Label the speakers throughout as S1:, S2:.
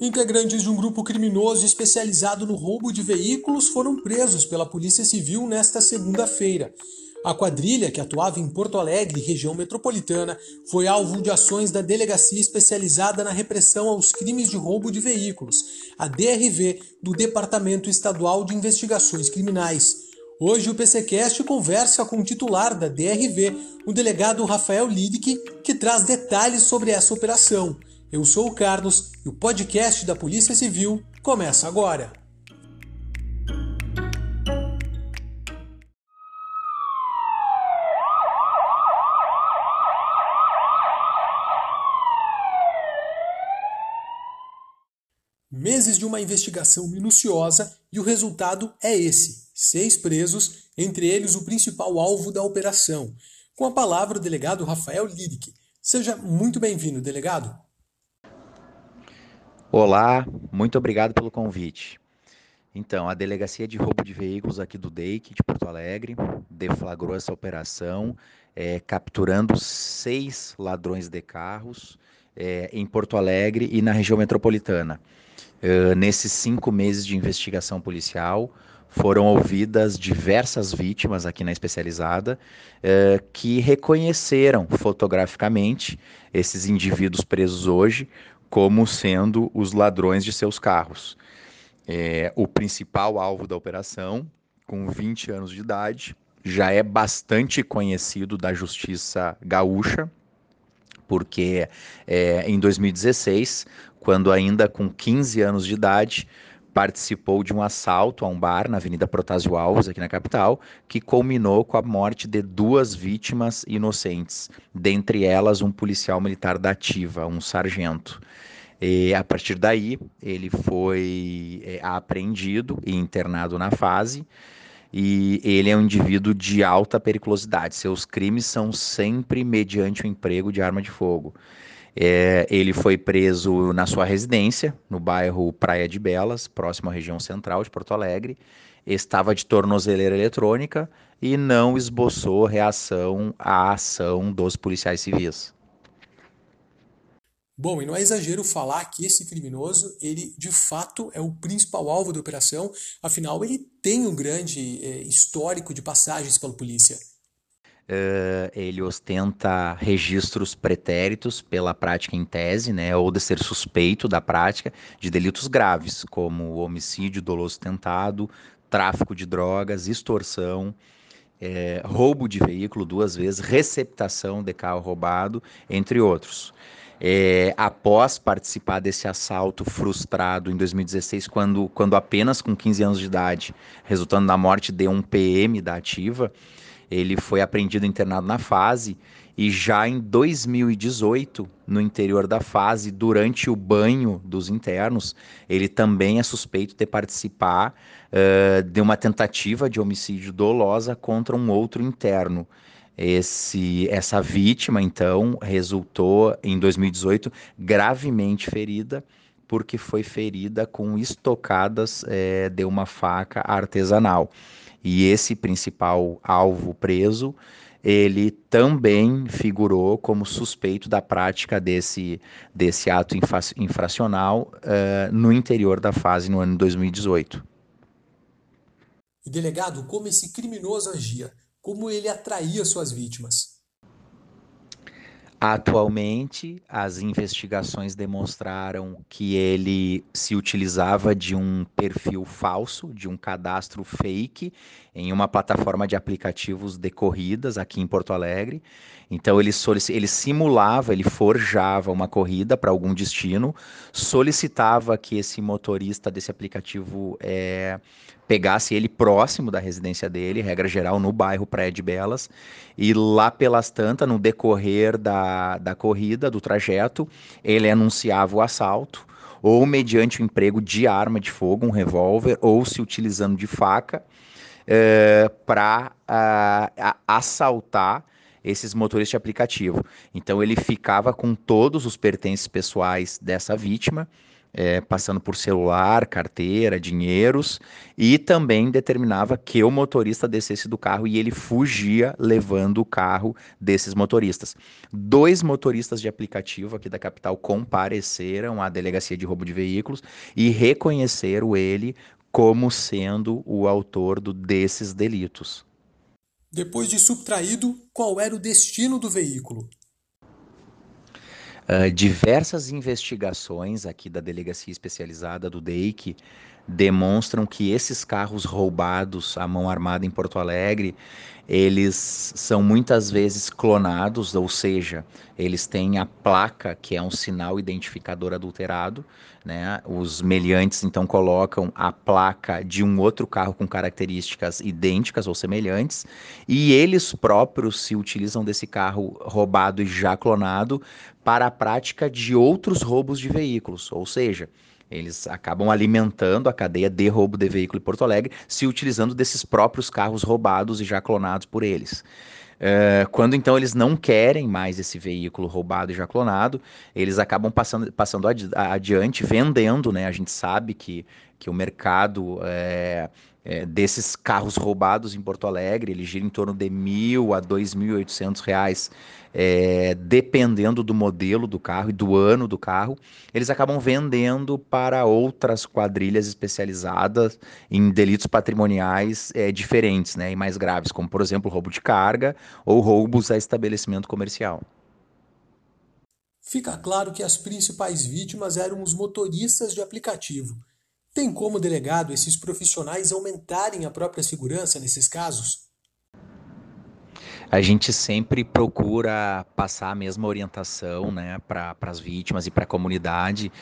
S1: Integrantes de um grupo criminoso especializado no roubo de veículos foram presos pela Polícia Civil nesta segunda-feira. A quadrilha, que atuava em Porto Alegre, região metropolitana, foi alvo de ações da Delegacia Especializada na Repressão aos Crimes de Roubo de Veículos, a DRV, do Departamento Estadual de Investigações Criminais. Hoje o PCcast conversa com o titular da DRV, o delegado Rafael Lidick, que traz detalhes sobre essa operação. Eu sou o Carlos e o podcast da Polícia Civil começa agora. Meses de uma investigação minuciosa e o resultado é esse: seis presos, entre eles o principal alvo da operação. Com a palavra o delegado Rafael Lidick. Seja muito bem-vindo, delegado.
S2: Olá, muito obrigado pelo convite. Então, a Delegacia de Roubo de Veículos aqui do DEIC de Porto Alegre deflagrou essa operação, é, capturando seis ladrões de carros é, em Porto Alegre e na região metropolitana. É, nesses cinco meses de investigação policial, foram ouvidas diversas vítimas aqui na especializada é, que reconheceram fotograficamente esses indivíduos presos hoje como sendo os ladrões de seus carros. É, o principal alvo da operação, com 20 anos de idade, já é bastante conhecido da justiça gaúcha, porque é, em 2016, quando ainda com 15 anos de idade, participou de um assalto a um bar na Avenida Protásio Alves, aqui na capital, que culminou com a morte de duas vítimas inocentes, dentre elas um policial militar da ativa, um sargento. E, a partir daí, ele foi é, apreendido e internado na fase. E ele é um indivíduo de alta periculosidade. Seus crimes são sempre mediante o emprego de arma de fogo. É, ele foi preso na sua residência, no bairro Praia de Belas, próximo à região central de Porto Alegre. Estava de tornozeleira eletrônica e não esboçou reação à ação dos policiais civis.
S1: Bom, e não é exagero falar que esse criminoso, ele de fato é o principal alvo da operação, afinal ele tem um grande é, histórico de passagens pela polícia.
S2: Uh, ele ostenta registros pretéritos pela prática em tese, né, ou de ser suspeito da prática de delitos graves, como homicídio doloso tentado, tráfico de drogas, extorsão, é, roubo de veículo duas vezes, receptação de carro roubado, entre outros. É, após participar desse assalto frustrado em 2016, quando, quando apenas com 15 anos de idade, resultando na morte de um PM da ativa, ele foi apreendido internado na fase e já em 2018, no interior da fase, durante o banho dos internos, ele também é suspeito de participar uh, de uma tentativa de homicídio dolosa contra um outro interno. Esse, essa vítima, então, resultou em 2018 gravemente ferida, porque foi ferida com estocadas é, de uma faca artesanal. E esse principal alvo preso, ele também figurou como suspeito da prática desse, desse ato infra infracional uh, no interior da fase no ano 2018.
S1: E delegado, como esse criminoso agia? Como ele atraía suas vítimas?
S2: Atualmente, as investigações demonstraram que ele se utilizava de um perfil falso, de um cadastro fake, em uma plataforma de aplicativos de corridas aqui em Porto Alegre. Então, ele, ele simulava, ele forjava uma corrida para algum destino, solicitava que esse motorista desse aplicativo é, pegasse ele próximo da residência dele, regra geral, no bairro Praia de Belas, e lá pelas tantas, no decorrer da, da corrida, do trajeto, ele anunciava o assalto, ou mediante o emprego de arma de fogo, um revólver, ou se utilizando de faca, é, para assaltar esses motoristas de aplicativo. Então ele ficava com todos os pertences pessoais dessa vítima, é, passando por celular, carteira, dinheiros, e também determinava que o motorista descesse do carro e ele fugia levando o carro desses motoristas. Dois motoristas de aplicativo aqui da capital compareceram à delegacia de roubo de veículos e reconheceram ele como sendo o autor do, desses delitos.
S1: Depois de subtraído, qual era o destino do veículo?
S2: Diversas investigações aqui da Delegacia Especializada do DEIC demonstram que esses carros roubados à mão armada em Porto Alegre, eles são muitas vezes clonados, ou seja, eles têm a placa que é um sinal identificador adulterado, né? Os meliantes então colocam a placa de um outro carro com características idênticas ou semelhantes, e eles próprios se utilizam desse carro roubado e já clonado para a prática de outros roubos de veículos, ou seja, eles acabam alimentando a cadeia de roubo de veículo em Porto Alegre, se utilizando desses próprios carros roubados e já clonados por eles. Uh, quando então eles não querem mais esse veículo roubado e já clonado, eles acabam passando, passando adi adiante, vendendo, né? A gente sabe que, que o mercado é, é, desses carros roubados em Porto Alegre, ele gira em torno de mil a dois mil oitocentos reais, é, dependendo do modelo do carro e do ano do carro, eles acabam vendendo para outras quadrilhas especializadas em delitos patrimoniais é, diferentes, né, e mais graves, como por exemplo roubo de carga ou roubos a estabelecimento comercial.
S1: Fica claro que as principais vítimas eram os motoristas de aplicativo tem como delegado esses profissionais aumentarem a própria segurança nesses casos?
S2: A gente sempre procura passar a mesma orientação né, para as vítimas e para a comunidade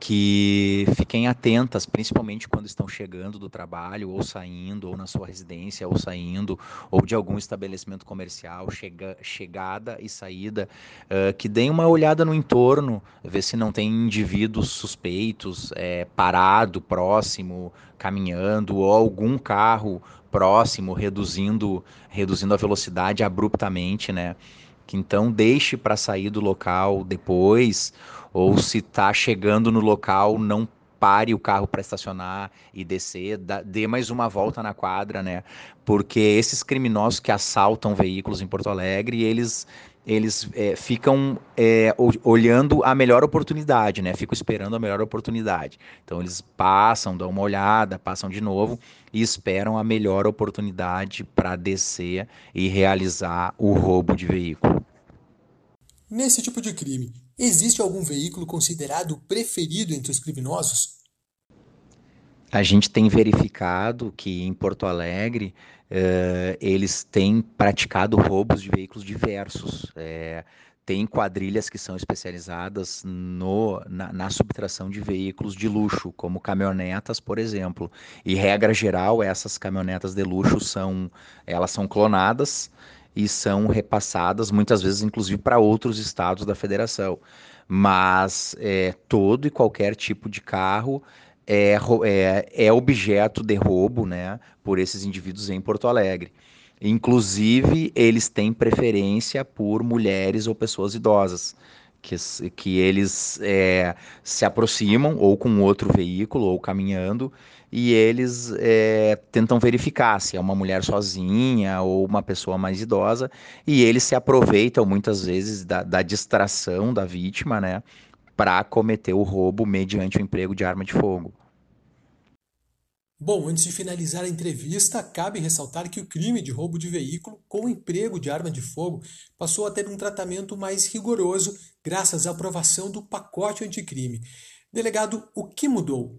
S2: que fiquem atentas, principalmente quando estão chegando do trabalho, ou saindo, ou na sua residência, ou saindo, ou de algum estabelecimento comercial, chega, chegada e saída, uh, que deem uma olhada no entorno, ver se não tem indivíduos suspeitos, é, parado, próximo, caminhando, ou algum carro próximo, reduzindo, reduzindo a velocidade abruptamente, né? Então deixe para sair do local depois ou se está chegando no local, não pare o carro para estacionar e descer, dê mais uma volta na quadra, né? Porque esses criminosos que assaltam veículos em Porto Alegre, eles eles é, ficam é, olhando a melhor oportunidade, né? Ficam esperando a melhor oportunidade. Então eles passam, dão uma olhada, passam de novo e esperam a melhor oportunidade para descer e realizar o roubo de veículo.
S1: Nesse tipo de crime, Existe algum veículo considerado preferido entre os criminosos?
S2: A gente tem verificado que em Porto Alegre uh, eles têm praticado roubos de veículos diversos. É, tem quadrilhas que são especializadas no, na, na, subtração de veículos de luxo, como caminhonetas, por exemplo. E regra geral, essas caminhonetas de luxo são, elas são clonadas e são repassadas muitas vezes, inclusive, para outros estados da federação. Mas é, todo e qualquer tipo de carro é, é, é objeto de roubo né, por esses indivíduos em Porto Alegre. Inclusive, eles têm preferência por mulheres ou pessoas idosas que, que eles é, se aproximam ou com outro veículo ou caminhando e eles é, tentam verificar se é uma mulher sozinha ou uma pessoa mais idosa e eles se aproveitam muitas vezes da, da distração da vítima, né, para cometer o roubo mediante o emprego de arma de fogo.
S1: Bom, antes de finalizar a entrevista, cabe ressaltar que o crime de roubo de veículo com emprego de arma de fogo passou a ter um tratamento mais rigoroso graças à aprovação do pacote anticrime. Delegado, o que mudou?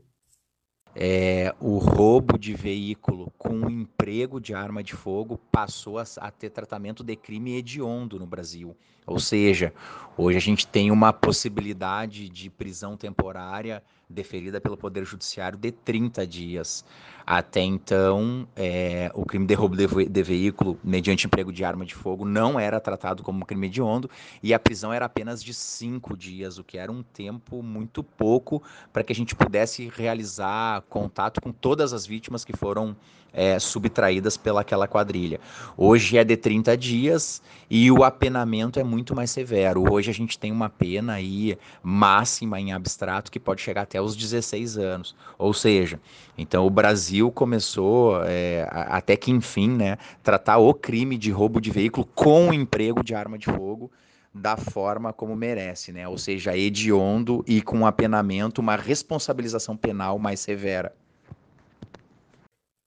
S2: É, o roubo de veículo com emprego de arma de fogo passou a, a ter tratamento de crime hediondo no Brasil. Ou seja, hoje a gente tem uma possibilidade de prisão temporária deferida pelo Poder Judiciário de 30 dias. Até então, é, o crime de roubo de, de, veículo mediante emprego de arma de fogo não era tratado como crime hediondo e a prisão era apenas de cinco dias, o que era um tempo muito pouco para que a gente pudesse realizar contato com todas as vítimas que foram é, subtraídas pelaquela quadrilha. Hoje é de 30 dias e o apenamento é muito mais severo. Hoje a gente tem uma pena aí máxima em abstrato que pode chegar até os 16 anos. Ou seja, então o Brasil começou é, até que enfim, né, tratar o crime de roubo de veículo com o emprego de arma de fogo da forma como merece, né? Ou seja, hediondo e com apenamento, uma responsabilização penal mais severa.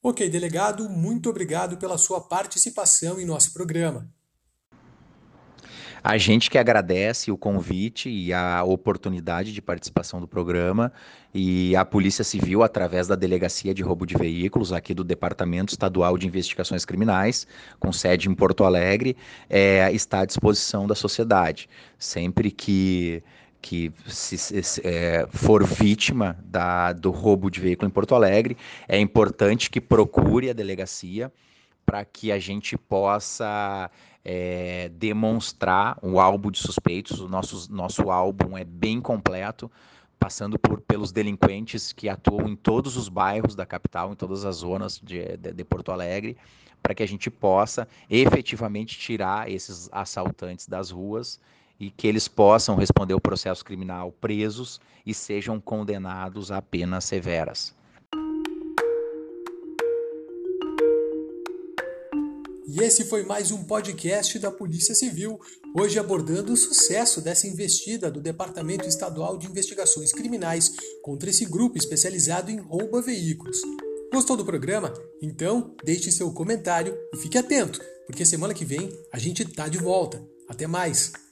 S1: Ok, delegado, muito obrigado pela sua participação em nosso programa.
S2: A gente que agradece o convite e a oportunidade de participação do programa e a Polícia Civil, através da Delegacia de Roubo de Veículos, aqui do Departamento Estadual de Investigações Criminais, com sede em Porto Alegre, é, está à disposição da sociedade. Sempre que que se, se é, for vítima da, do roubo de veículo em Porto Alegre, é importante que procure a delegacia para que a gente possa é, demonstrar o álbum de suspeitos. O nosso, nosso álbum é bem completo, passando por, pelos delinquentes que atuam em todos os bairros da capital, em todas as zonas de, de, de Porto Alegre, para que a gente possa efetivamente tirar esses assaltantes das ruas e que eles possam responder o processo criminal presos e sejam condenados a penas severas.
S1: E esse foi mais um podcast da Polícia Civil, hoje abordando o sucesso dessa investida do Departamento Estadual de Investigações Criminais contra esse grupo especializado em rouba veículos. Gostou do programa? Então deixe seu comentário e fique atento, porque semana que vem a gente tá de volta. Até mais!